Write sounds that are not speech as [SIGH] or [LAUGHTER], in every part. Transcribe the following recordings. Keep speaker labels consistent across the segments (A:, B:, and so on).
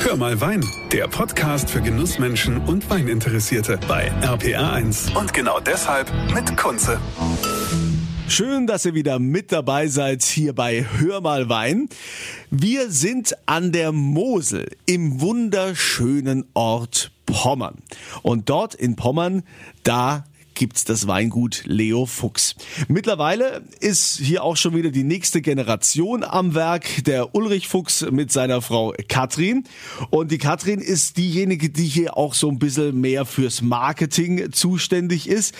A: Hör mal Wein, der Podcast für Genussmenschen und Weininteressierte bei RPR1. Und genau deshalb mit Kunze.
B: Schön, dass ihr wieder mit dabei seid hier bei Hör mal Wein. Wir sind an der Mosel im wunderschönen Ort Pommern. Und dort in Pommern, da gibt's das Weingut Leo Fuchs. Mittlerweile ist hier auch schon wieder die nächste Generation am Werk, der Ulrich Fuchs mit seiner Frau Katrin. Und die Katrin ist diejenige, die hier auch so ein bisschen mehr fürs Marketing zuständig ist.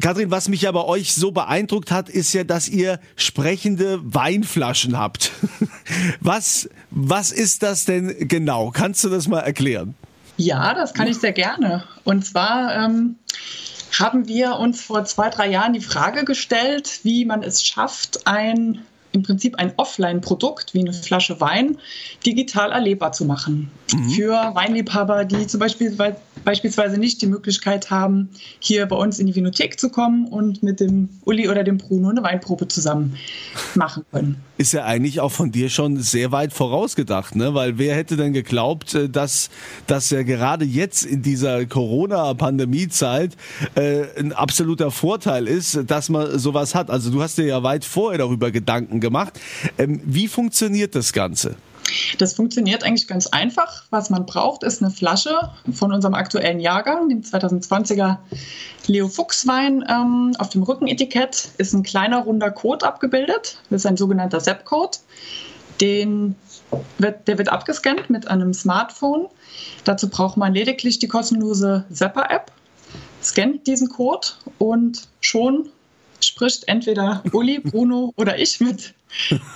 B: Katrin, was mich ja bei euch so beeindruckt hat, ist ja, dass ihr sprechende Weinflaschen habt. [LAUGHS] Was, was ist das denn genau? Kannst du das mal erklären?
C: Ja, das kann ich sehr gerne. Und zwar ähm, haben wir uns vor zwei, drei Jahren die Frage gestellt, wie man es schafft, ein im Prinzip ein Offline-Produkt wie eine Flasche Wein digital erlebbar zu machen. Mhm. Für Weinliebhaber, die zum Beispiel beispielsweise nicht die Möglichkeit haben, hier bei uns in die Vinothek zu kommen und mit dem Uli oder dem Bruno eine Weinprobe zusammen machen können.
B: Ist ja eigentlich auch von dir schon sehr weit vorausgedacht, ne? Weil wer hätte denn geglaubt, äh, dass das ja gerade jetzt in dieser Corona-Pandemie-Zeit äh, ein absoluter Vorteil ist, dass man sowas hat. Also du hast dir ja weit vorher darüber Gedanken gemacht. Ähm, wie funktioniert das Ganze?
C: Das funktioniert eigentlich ganz einfach. Was man braucht, ist eine Flasche von unserem aktuellen Jahrgang, dem 2020er Leo Fuchs Wein. Ähm, auf dem Rückenetikett ist ein kleiner runder Code abgebildet. Das ist ein sogenannter ZEP-Code. Den wird, der wird abgescannt mit einem Smartphone. Dazu braucht man lediglich die kostenlose Zapper-App, scannt diesen Code und schon spricht entweder Uli, Bruno oder ich mit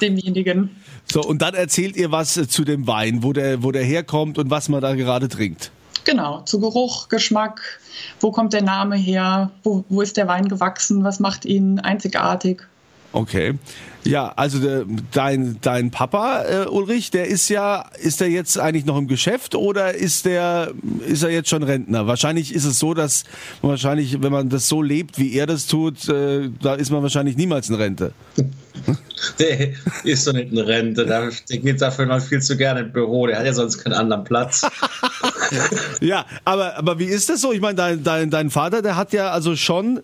C: demjenigen.
B: So, und dann erzählt ihr was äh, zu dem Wein, wo der, wo der herkommt und was man da gerade trinkt.
C: Genau, zu Geruch, Geschmack, wo kommt der Name her, wo, wo ist der Wein gewachsen, was macht ihn einzigartig.
B: Okay. Ja, also der, dein, dein Papa, äh, Ulrich, der ist ja, ist der jetzt eigentlich noch im Geschäft oder ist der, ist er jetzt schon Rentner? Wahrscheinlich ist es so, dass wahrscheinlich, wenn man das so lebt, wie er das tut, äh, da ist man wahrscheinlich niemals in Rente. [LAUGHS]
D: Der ist doch nicht in Rente, der, geht dafür noch viel zu gerne im Büro, der hat ja sonst keinen anderen Platz. [LAUGHS]
B: ja, aber, aber wie ist das so? Ich meine, dein, dein, dein Vater, der hat ja also schon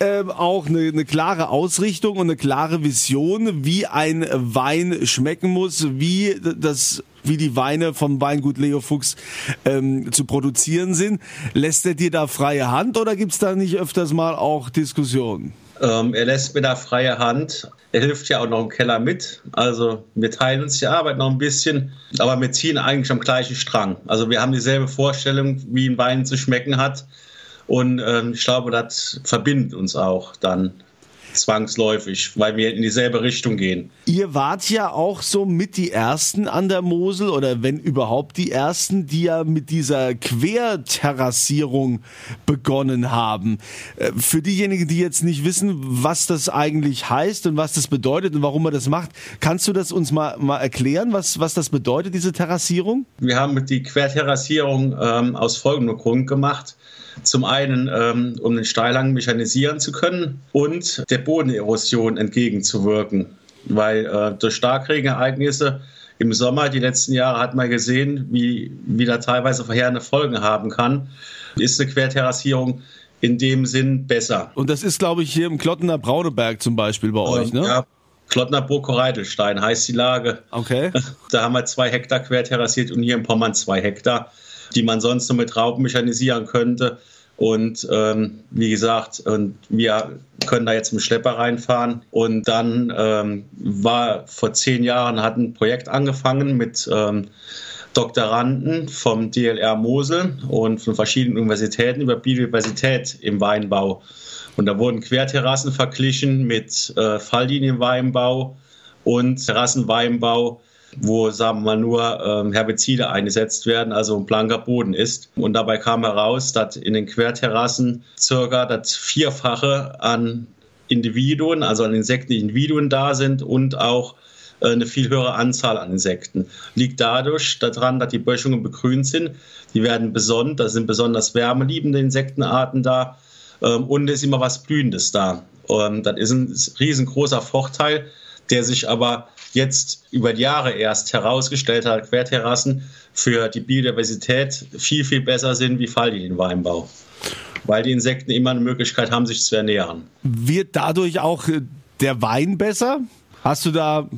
B: ähm, auch eine, eine klare Ausrichtung und eine klare Vision, wie ein Wein schmecken muss, wie das wie die Weine vom Weingut Leo Fuchs ähm, zu produzieren sind. Lässt er dir da freie Hand oder gibt es da nicht öfters mal auch Diskussionen?
D: Ähm, er lässt mir da freie Hand. Er hilft ja auch noch im Keller mit. Also wir teilen uns die Arbeit noch ein bisschen, aber wir ziehen eigentlich am gleichen Strang. Also wir haben dieselbe Vorstellung, wie ein Wein zu schmecken hat. Und ähm, ich glaube, das verbindet uns auch dann zwangsläufig, weil wir in dieselbe Richtung gehen.
B: Ihr wart ja auch so mit die Ersten an der Mosel oder wenn überhaupt die Ersten, die ja mit dieser Querterrassierung begonnen haben. Äh, für diejenigen, die jetzt nicht wissen, was das eigentlich heißt und was das bedeutet und warum man das macht, kannst du das uns mal, mal erklären, was, was das bedeutet, diese Terrassierung?
D: Wir haben die Querterrassierung ähm, aus folgendem Grund gemacht. Zum einen, ähm, um den Steilhang mechanisieren zu können und der Bodenerosion entgegenzuwirken. Weil äh, durch Starkregenereignisse im Sommer, die letzten Jahre, hat man gesehen, wie, wie da teilweise verheerende Folgen haben kann. Ist eine Querterrassierung in dem Sinn besser.
B: Und das ist, glaube ich, hier im Klottener Brauneberg zum Beispiel bei euch, ne? Ja,
D: Klottner Burg Reitelstein heißt die Lage.
B: Okay. [LAUGHS]
D: Da haben wir zwei Hektar querterrassiert und hier in Pommern zwei Hektar die man sonst nur mit Raupen mechanisieren könnte. Und ähm, wie gesagt, und wir können da jetzt mit Schlepper reinfahren. Und dann ähm, war vor zehn Jahren hat ein Projekt angefangen mit ähm, Doktoranden vom DLR Mosel und von verschiedenen Universitäten über Biodiversität im Weinbau. Und da wurden Querterrassen verglichen mit äh, Falllinienweinbau und Terrassenweinbau wo, sagen wir mal, nur ähm, Herbizide eingesetzt werden, also ein blanker Boden ist. Und dabei kam heraus, dass in den Querterrassen circa das Vierfache an Individuen, also an Insektenindividuen da sind und auch äh, eine viel höhere Anzahl an Insekten. Liegt dadurch daran, dass die Böschungen begrünt sind. Die werden besonders, da sind besonders wärmeliebende Insektenarten da ähm, und es ist immer was Blühendes da. Und das ist ein riesengroßer Vorteil, der sich aber jetzt über die Jahre erst herausgestellt hat, Querterrassen für die Biodiversität viel, viel besser sind wie Falllinienweinbau. Weil die Insekten immer eine Möglichkeit haben, sich zu ernähren.
B: Wird dadurch auch äh, der Wein besser? Hast du da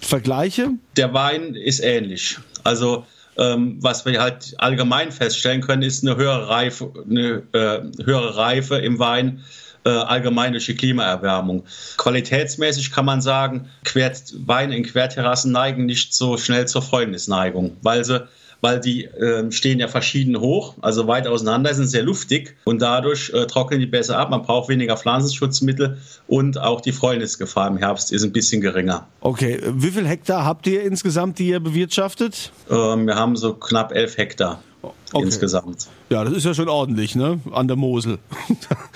B: Vergleiche?
D: Der Wein ist ähnlich. Also was wir halt allgemein feststellen können, ist eine höhere Reife, eine, äh, höhere Reife im Wein äh, allgemein durch die Klimaerwärmung. Qualitätsmäßig kann man sagen, Quert, Weine in Querterrassen neigen nicht so schnell zur Fäulnisneigung, weil sie weil die äh, stehen ja verschieden hoch, also weit auseinander, sind sehr luftig und dadurch äh, trocknen die besser ab. Man braucht weniger Pflanzenschutzmittel und auch die Fäulnisgefahr im Herbst ist ein bisschen geringer.
B: Okay, wie viel Hektar habt ihr insgesamt, die ihr bewirtschaftet?
D: Ähm, wir haben so knapp elf Hektar. Okay. insgesamt.
B: Ja, das ist ja schon ordentlich, ne? An der Mosel. [LAUGHS]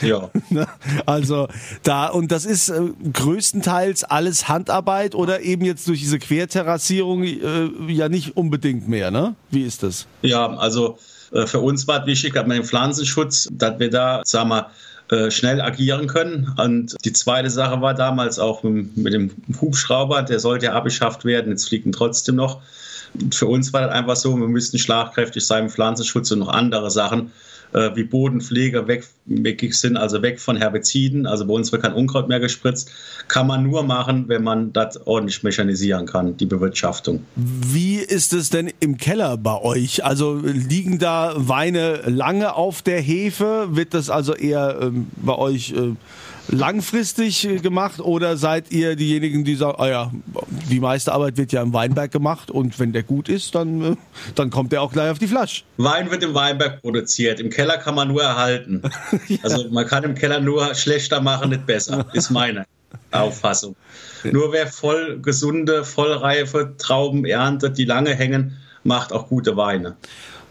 D: Ja.
B: Ne? also da, und das ist äh, größtenteils alles Handarbeit oder eben jetzt durch diese Querterrassierung äh, ja nicht unbedingt mehr, ne? Wie ist das?
D: Ja, also äh, für uns war es wichtig, dass man den Pflanzenschutz, dass wir da, sagen wir, äh, schnell agieren können. Und die zweite Sache war damals auch mit, mit dem Hubschrauber, der sollte ja abgeschafft werden, jetzt fliegt ihn trotzdem noch für uns war das einfach so, wir müssten schlagkräftig sein, Pflanzenschutz und noch andere Sachen äh, wie Bodenpflege weg, weg sind, also weg von Herbiziden. Also bei uns wird kein Unkraut mehr gespritzt. Kann man nur machen, wenn man das ordentlich mechanisieren kann, die Bewirtschaftung.
B: Wie ist es denn im Keller bei euch? Also liegen da Weine lange auf der Hefe? Wird das also eher ähm, bei euch äh, langfristig gemacht oder seid ihr diejenigen, die sagen, ah ja, die meiste Arbeit wird ja im Weinberg gemacht und wenn der gut ist, dann, äh, dann kommt der auch gleich auf die Flasche.
D: Wein wird im Weinberg produziert, im Keller kann man nur erhalten. [LAUGHS] ja. Also man kann im Keller nur schlechter machen, nicht besser, ist meine [LAUGHS] Auffassung. Nur wer voll gesunde, vollreife Trauben erntet, die lange hängen, macht auch gute Weine.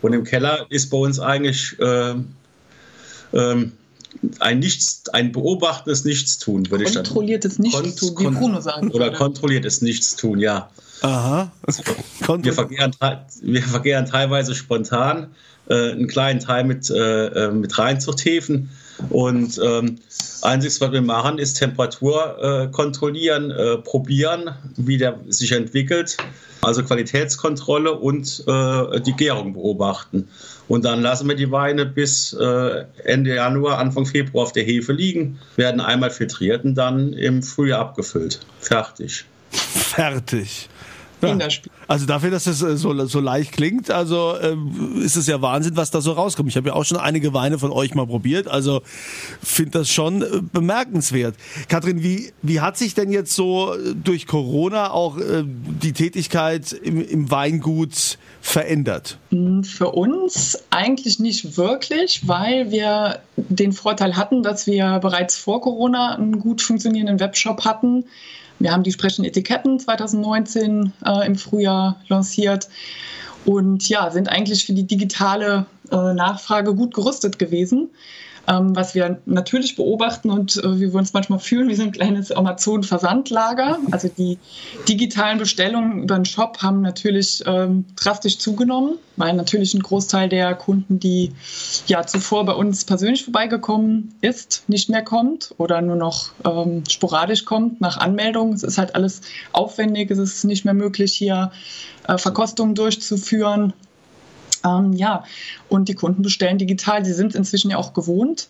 D: Und im Keller ist bei uns eigentlich äh, ähm, ein Nichts, ein beobachtendes Nichtstun, würde ich
C: sagen. Kontrolliertes Nichtstun, wie Bruno sagen
D: Oder kontrolliertes Nichtstun, ja.
B: Aha. [LAUGHS]
D: wir, vergehren, wir vergehren teilweise spontan äh, einen kleinen Teil mit, äh, äh mit Reinzuchthäfen. Und ähm, einziges, was wir machen, ist Temperatur äh, kontrollieren, äh, probieren, wie der sich entwickelt. Also Qualitätskontrolle und äh, die Gärung beobachten. Und dann lassen wir die Weine bis äh, Ende Januar, Anfang Februar auf der Hefe liegen, werden einmal filtriert und dann im Frühjahr abgefüllt. Fertig.
B: Fertig. Ja. Also dafür, dass es äh, so, so leicht klingt, also äh, ist es ja Wahnsinn, was da so rauskommt. Ich habe ja auch schon einige Weine von euch mal probiert, also finde das schon äh, bemerkenswert. Kathrin, wie, wie hat sich denn jetzt so äh, durch Corona auch äh, die Tätigkeit im, im Weingut verändert?
C: Hm, für uns eigentlich nicht wirklich, weil wir den Vorteil hatten, dass wir bereits vor Corona einen gut funktionierenden Webshop hatten wir haben die sprechenden Etiketten 2019 äh, im Frühjahr lanciert und ja, sind eigentlich für die digitale äh, Nachfrage gut gerüstet gewesen. Ähm, was wir natürlich beobachten und äh, wie wir uns manchmal fühlen, wie so ein kleines Amazon-Versandlager. Also die digitalen Bestellungen über den Shop haben natürlich ähm, drastisch zugenommen, weil natürlich ein Großteil der Kunden, die ja zuvor bei uns persönlich vorbeigekommen ist, nicht mehr kommt oder nur noch ähm, sporadisch kommt nach Anmeldung. Es ist halt alles aufwendig, es ist nicht mehr möglich, hier äh, Verkostungen durchzuführen. Ähm, ja, und die Kunden bestellen digital. Sie sind es inzwischen ja auch gewohnt.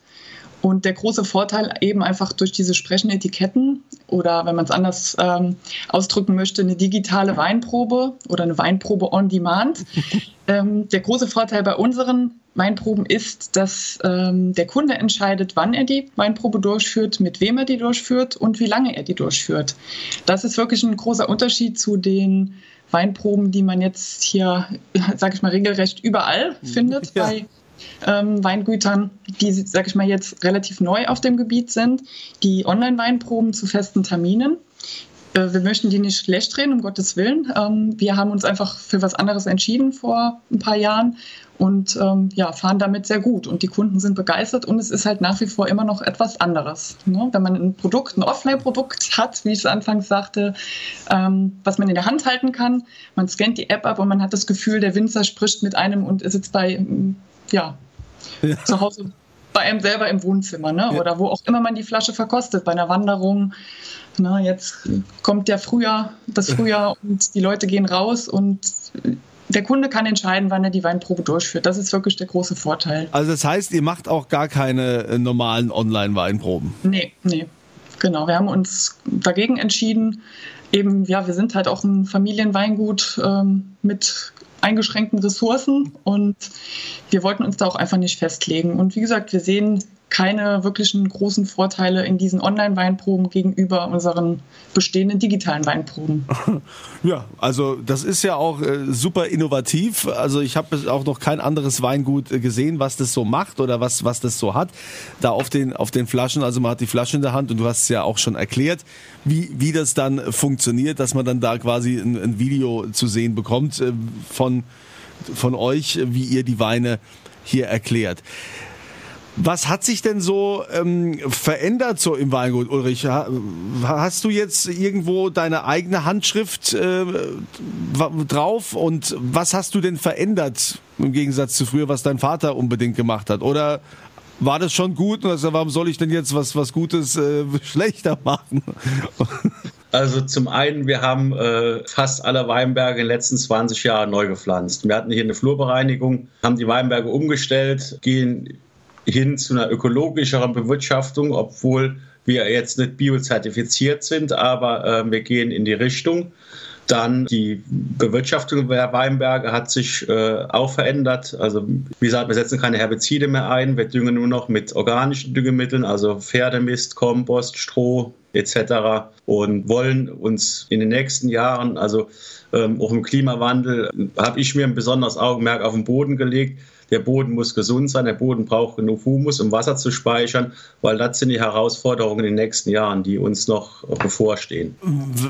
C: Und der große Vorteil eben einfach durch diese sprechenden Etiketten oder wenn man es anders ähm, ausdrücken möchte, eine digitale Weinprobe oder eine Weinprobe on Demand. [LAUGHS] ähm, der große Vorteil bei unseren Weinproben ist, dass ähm, der Kunde entscheidet, wann er die Weinprobe durchführt, mit wem er die durchführt und wie lange er die durchführt. Das ist wirklich ein großer Unterschied zu den Weinproben, die man jetzt hier, [LAUGHS] sage ich mal, regelrecht überall mhm. findet ja. bei ähm, Weingütern, die, sage ich mal, jetzt relativ neu auf dem Gebiet sind, die Online-Weinproben zu festen Terminen. Äh, wir möchten die nicht schlecht reden, um Gottes Willen. Ähm, wir haben uns einfach für was anderes entschieden vor ein paar Jahren und ähm, ja, fahren damit sehr gut. Und die Kunden sind begeistert und es ist halt nach wie vor immer noch etwas anderes. Ne? Wenn man ein Produkt, ein Offline-Produkt hat, wie ich es anfangs sagte, ähm, was man in der Hand halten kann, man scannt die App ab und man hat das Gefühl, der Winzer spricht mit einem und ist jetzt bei, ja, ja. zu Hause bei einem selber im Wohnzimmer ne? Oder wo auch immer man die Flasche verkostet, bei einer Wanderung Na, jetzt kommt der Frühjahr, das Frühjahr und die Leute gehen raus und der Kunde kann entscheiden, wann er die Weinprobe durchführt. Das ist wirklich der große Vorteil.
B: Also das heißt, ihr macht auch gar keine äh, normalen Online-Weinproben?
C: Nee, nee. Genau, wir haben uns dagegen entschieden. Eben, ja, wir sind halt auch ein Familienweingut ähm, mit eingeschränkten Ressourcen und wir wollten uns da auch einfach nicht festlegen. Und wie gesagt, wir sehen keine wirklichen großen Vorteile in diesen Online-Weinproben gegenüber unseren bestehenden digitalen Weinproben. [LAUGHS]
B: Ja, also das ist ja auch äh, super innovativ. Also ich habe auch noch kein anderes Weingut äh, gesehen, was das so macht oder was, was das so hat. Da auf den, auf den Flaschen, also man hat die Flasche in der Hand und du hast es ja auch schon erklärt, wie, wie das dann funktioniert, dass man dann da quasi ein, ein Video zu sehen bekommt äh, von, von euch, wie ihr die Weine hier erklärt. Was hat sich denn so ähm, verändert so im Weingut, Ulrich? Hast du jetzt irgendwo deine eigene Handschrift äh, drauf und was hast du denn verändert im Gegensatz zu früher, was dein Vater unbedingt gemacht hat? Oder war das schon gut? Also, warum soll ich denn jetzt was, was Gutes äh, [LAUGHS] schlechter machen?
D: Also zum einen, wir haben äh, fast alle Weinberge in den letzten 20 Jahren neu gepflanzt. Wir hatten hier eine Flurbereinigung, haben die Weinberge umgestellt, gehen hin zu einer ökologischeren Bewirtschaftung, obwohl wir jetzt nicht biozertifiziert sind, aber äh, wir gehen in die Richtung. Dann die Bewirtschaftung der Weinberge hat sich äh, auch verändert. Also wie gesagt, wir setzen keine Herbizide mehr ein, wir düngen nur noch mit organischen Düngemitteln, also Pferdemist, Kompost, Stroh etc. und wollen uns in den nächsten Jahren, also ähm, auch im Klimawandel, habe ich mir ein besonderes Augenmerk auf den Boden gelegt, der Boden muss gesund sein, der Boden braucht genug Humus, um Wasser zu speichern, weil das sind die Herausforderungen in den nächsten Jahren, die uns noch bevorstehen.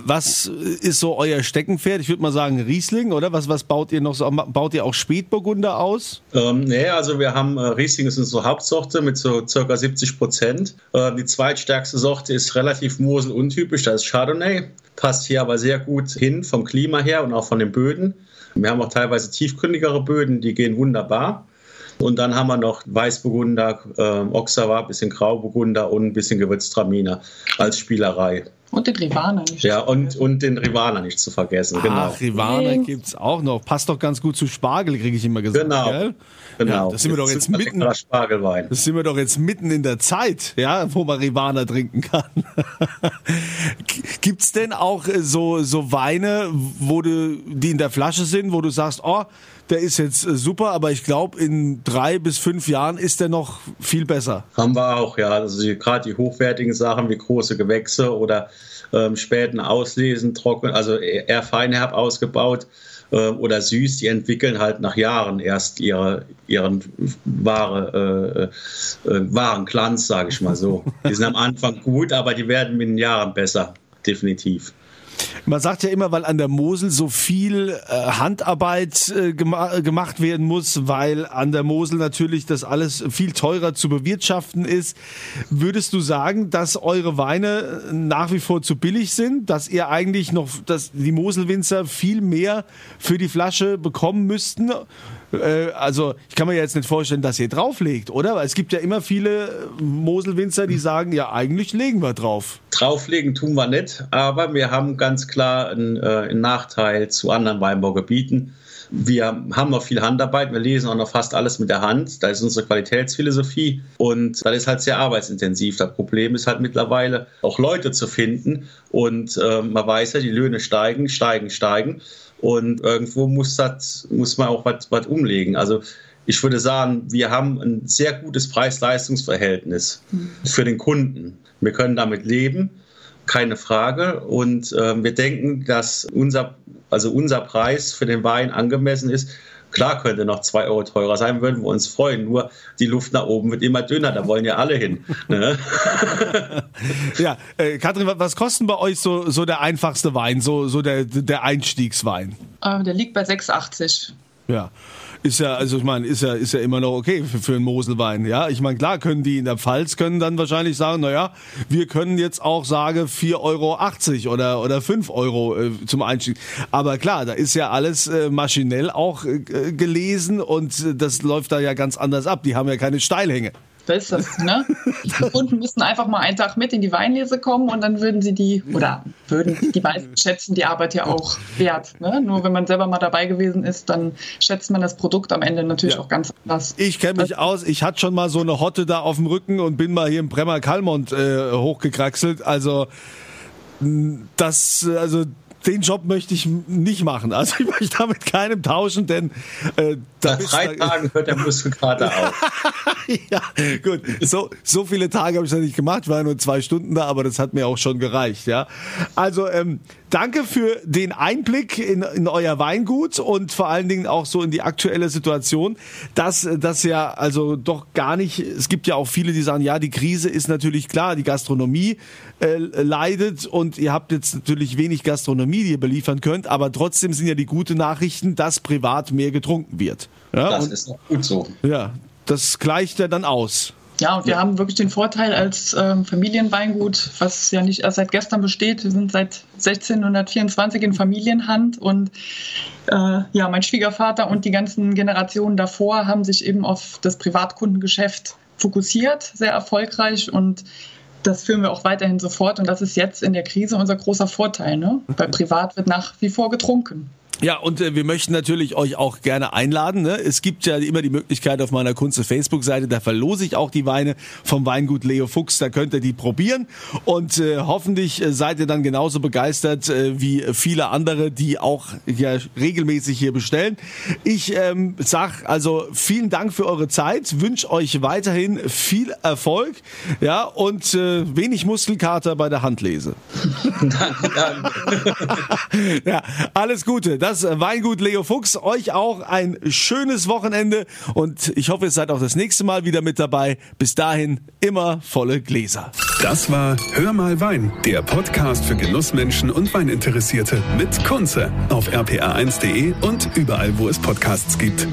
B: Was ist so euer Steckenpferd? Ich würde mal sagen Riesling, oder? Was, was baut ihr noch so? Baut ihr auch Spätburgunder aus?
D: Ähm, nee, also wir haben äh, Riesling ist unsere Hauptsorte mit so circa 70 Prozent. Äh, die zweitstärkste Sorte ist relativ Mosel-untypisch, das ist Chardonnay. Passt hier aber sehr gut hin vom Klima her und auch von den Böden. Wir haben auch teilweise tiefgründigere Böden, die gehen wunderbar. Und dann haben wir noch Weißburgunder, äh, Oxawa, bisschen Grauburgunder und ein bisschen Gewürztraminer als Spielerei.
C: Und den Rivana nicht.
D: Ja, und, und den Rivana nicht zu vergessen.
B: Ach, genau. Rivana gibt es auch noch. Passt doch ganz gut zu Spargel, kriege ich immer gesagt.
D: Genau.
B: Gell?
D: Genau.
B: Ja, das sind wir doch jetzt mitten.
D: Spargelwein.
B: Das sind wir doch jetzt mitten in der Zeit, ja, wo man Rivana trinken kann. [LAUGHS] Gibt's denn auch äh, so, so Weine, wo du, die in der Flasche sind, wo du sagst, oh, der ist jetzt äh, super, aber ich glaube, in drei bis fünf Jahren ist der noch viel besser.
D: Haben wir auch, ja. Also gerade die hochwertigen Sachen wie große Gewächse oder ähm, späten Auslesen, trocken, also eher feinherb ausgebaut äh, oder süß, die entwickeln halt nach Jahren erst ihre, ihren wahre, äh, äh, wahren Glanz, sage ich mal so. Die sind am Anfang gut, aber die werden mit den Jahren besser, definitiv.
B: Man sagt ja immer, weil an der Mosel so viel äh, Handarbeit äh, gema gemacht werden muss, weil an der Mosel natürlich das alles viel teurer zu bewirtschaften ist. Würdest du sagen, dass eure Weine nach wie vor zu billig sind, dass ihr eigentlich noch, dass die Moselwinzer viel mehr für die Flasche bekommen müssten? Äh, also ich kann mir jetzt nicht vorstellen, dass ihr drauflegt, oder? Weil es gibt ja immer viele Moselwinzer, die sagen, ja, eigentlich legen wir drauf.
D: Drauflegen tun wir nicht, aber wir haben ganz klar einen, äh, einen Nachteil zu anderen Weinbaugebieten. Wir haben noch viel Handarbeit, wir lesen auch noch fast alles mit der Hand. Da ist unsere Qualitätsphilosophie und das ist halt sehr arbeitsintensiv. Das Problem ist halt mittlerweile auch Leute zu finden und äh, man weiß ja, die Löhne steigen, steigen, steigen. Und irgendwo muss, das, muss man auch was umlegen. Also ich würde sagen, wir haben ein sehr gutes Preis-Leistungs-Verhältnis mhm. für den Kunden. Wir können damit leben, keine Frage. Und äh, wir denken, dass unser, also unser Preis für den Wein angemessen ist. Klar könnte noch zwei Euro teurer sein, würden wir uns freuen. Nur die Luft nach oben wird immer dünner, da wollen ja alle hin. Ne? [LAUGHS]
B: ja, äh, Katrin, was kostet bei euch so, so der einfachste Wein, so, so der, der Einstiegswein?
C: Äh, der liegt bei 6,80.
B: Ja. Ist ja, also ich meine, ist ja, ist ja immer noch okay für, für einen Moselwein. Ja, ich meine, klar können die in der Pfalz können dann wahrscheinlich sagen, naja, wir können jetzt auch sagen 4,80 Euro oder, oder 5 Euro äh, zum Einstieg. Aber klar, da ist ja alles äh, maschinell auch äh, gelesen und äh, das läuft da ja ganz anders ab. Die haben ja keine Steilhänge.
C: Das. Ne? Die Kunden müssten einfach mal einen Tag mit in die Weinlese kommen und dann würden sie die, oder würden die meisten schätzen die Arbeit ja auch wert. Ne? Nur wenn man selber mal dabei gewesen ist, dann schätzt man das Produkt am Ende natürlich ja. auch ganz anders.
B: Ich kenne mich aus, ich hatte schon mal so eine Hotte da auf dem Rücken und bin mal hier im Bremer Kalmont äh, hochgekraxelt. Also das, also den Job möchte ich nicht machen. Also ich möchte damit keinem tauschen, denn
D: äh, da Nach drei Tagen hört der Muskelkater auf. [LAUGHS]
B: ja, gut. So, so viele Tage habe ich das nicht gemacht, war nur zwei Stunden da, aber das hat mir auch schon gereicht. Ja, also ähm, danke für den Einblick in, in euer Weingut und vor allen Dingen auch so in die aktuelle Situation, dass das ja also doch gar nicht. Es gibt ja auch viele, die sagen, ja, die Krise ist natürlich klar, die Gastronomie äh, leidet und ihr habt jetzt natürlich wenig Gastronomie, ihr beliefern könnt, aber trotzdem sind ja die guten Nachrichten, dass privat mehr getrunken wird.
D: Ja, das und, ist doch gut so.
B: Ja, das gleicht ja dann aus.
C: Ja, und wir ja. haben wirklich den Vorteil als ähm, Familienweingut, was ja nicht erst seit gestern besteht. Wir sind seit 1624 in Familienhand und äh, ja, mein Schwiegervater und die ganzen Generationen davor haben sich eben auf das Privatkundengeschäft fokussiert, sehr erfolgreich und das führen wir auch weiterhin sofort und das ist jetzt in der Krise unser großer Vorteil. Ne? Weil privat wird nach wie vor getrunken.
B: Ja, und äh, wir möchten natürlich euch auch gerne einladen. Ne? Es gibt ja immer die Möglichkeit auf meiner Kunze Facebook-Seite, da verlose ich auch die Weine vom Weingut Leo Fuchs, da könnt ihr die probieren und äh, hoffentlich äh, seid ihr dann genauso begeistert äh, wie viele andere, die auch ja, regelmäßig hier bestellen. Ich ähm, sag also vielen Dank für eure Zeit, wünsche euch weiterhin viel Erfolg ja, und äh, wenig Muskelkater bei der Handlese. [LAUGHS] danke, danke. [LAUGHS] ja, alles Gute das Weingut Leo Fuchs. Euch auch ein schönes Wochenende und ich hoffe, ihr seid auch das nächste Mal wieder mit dabei. Bis dahin immer volle Gläser.
A: Das war Hör mal Wein, der Podcast für Genussmenschen und Weininteressierte mit Kunze auf rpa1.de und überall, wo es Podcasts gibt.